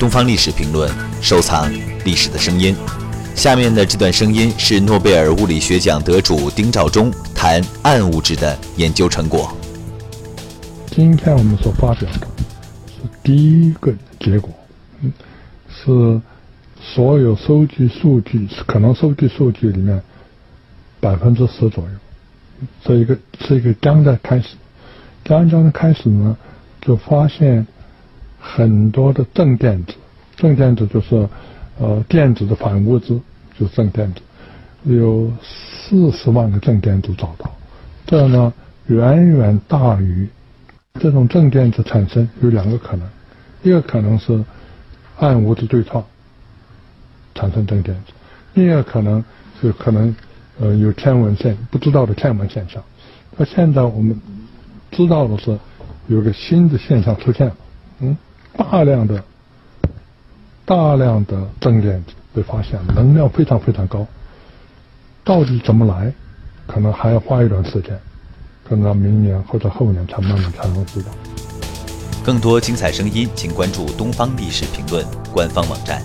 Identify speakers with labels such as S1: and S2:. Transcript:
S1: 东方历史评论，收藏历史的声音。下面的这段声音是诺贝尔物理学奖得主丁肇中谈暗物质的研究成果。
S2: 今天我们所发表的是第一个结果，嗯，是所有收集数据可能收集数据里面百分之十左右，这一个是一个刚的开始，刚刚的开始呢，就发现很多的正电子，正电子就是呃电子的反物质，就是正电子，有四十万个正电子找到，这呢远远大于。这种正电子产生有两个可能，一个可能是暗物质对撞产生正电子，另一个可能是可能呃有天文现不知道的天文现象。那现在我们知道的是有个新的现象出现了，嗯，大量的大量的正电子被发现，能量非常非常高，到底怎么来，可能还要花一段时间。等到明年或者后年才慢慢才能知道。
S1: 更多精彩声音，请关注《东方历史评论》官方网站。